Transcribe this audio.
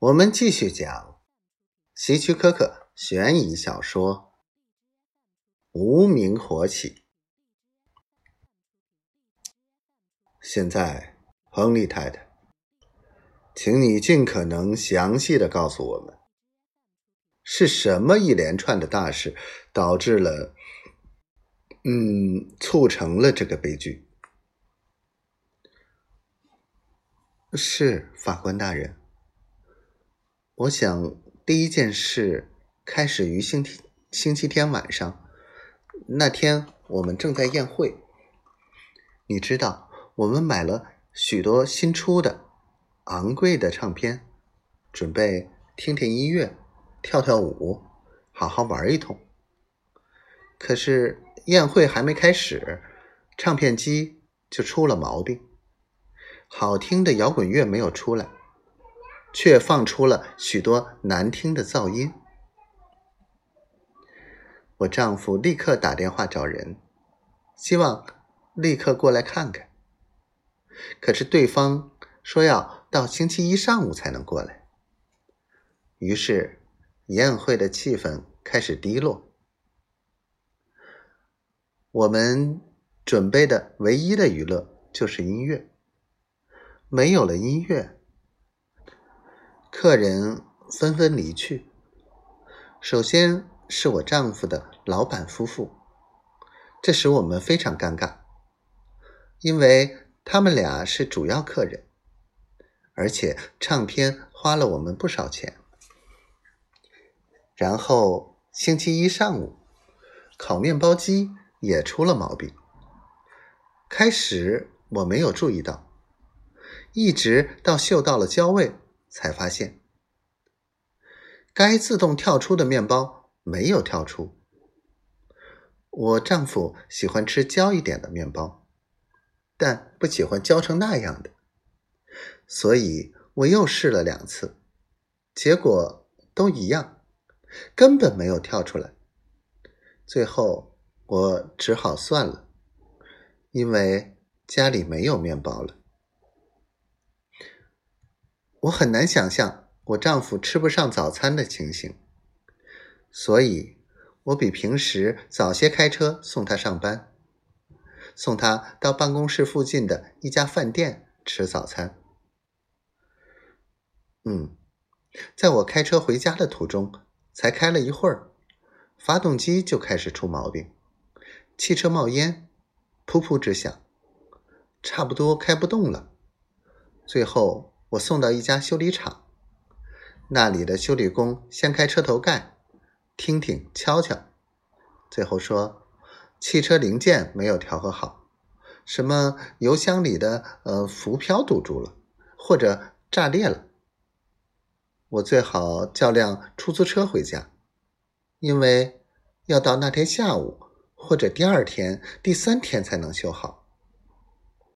我们继续讲希区柯克悬疑小说《无名火起》。现在，亨利太太，请你尽可能详细的告诉我们，是什么一连串的大事导致了，嗯，促成了这个悲剧？是法官大人。我想，第一件事开始于星期星期天晚上。那天我们正在宴会。你知道，我们买了许多新出的、昂贵的唱片，准备听听音乐、跳跳舞、好好玩一通。可是宴会还没开始，唱片机就出了毛病，好听的摇滚乐没有出来。却放出了许多难听的噪音。我丈夫立刻打电话找人，希望立刻过来看看。可是对方说要到星期一上午才能过来。于是宴会的气氛开始低落。我们准备的唯一的娱乐就是音乐，没有了音乐。客人纷纷离去。首先是我丈夫的老板夫妇，这使我们非常尴尬，因为他们俩是主要客人，而且唱片花了我们不少钱。然后星期一上午，烤面包机也出了毛病。开始我没有注意到，一直到嗅到了焦味。才发现，该自动跳出的面包没有跳出。我丈夫喜欢吃焦一点的面包，但不喜欢焦成那样的，所以我又试了两次，结果都一样，根本没有跳出来。最后我只好算了，因为家里没有面包了。我很难想象我丈夫吃不上早餐的情形，所以我比平时早些开车送他上班，送他到办公室附近的一家饭店吃早餐。嗯，在我开车回家的途中，才开了一会儿，发动机就开始出毛病，汽车冒烟，噗噗直响，差不多开不动了。最后。我送到一家修理厂，那里的修理工掀开车头盖，听听敲敲，最后说汽车零件没有调和好，什么油箱里的呃浮漂堵住了，或者炸裂了。我最好叫辆出租车回家，因为要到那天下午或者第二天、第三天才能修好。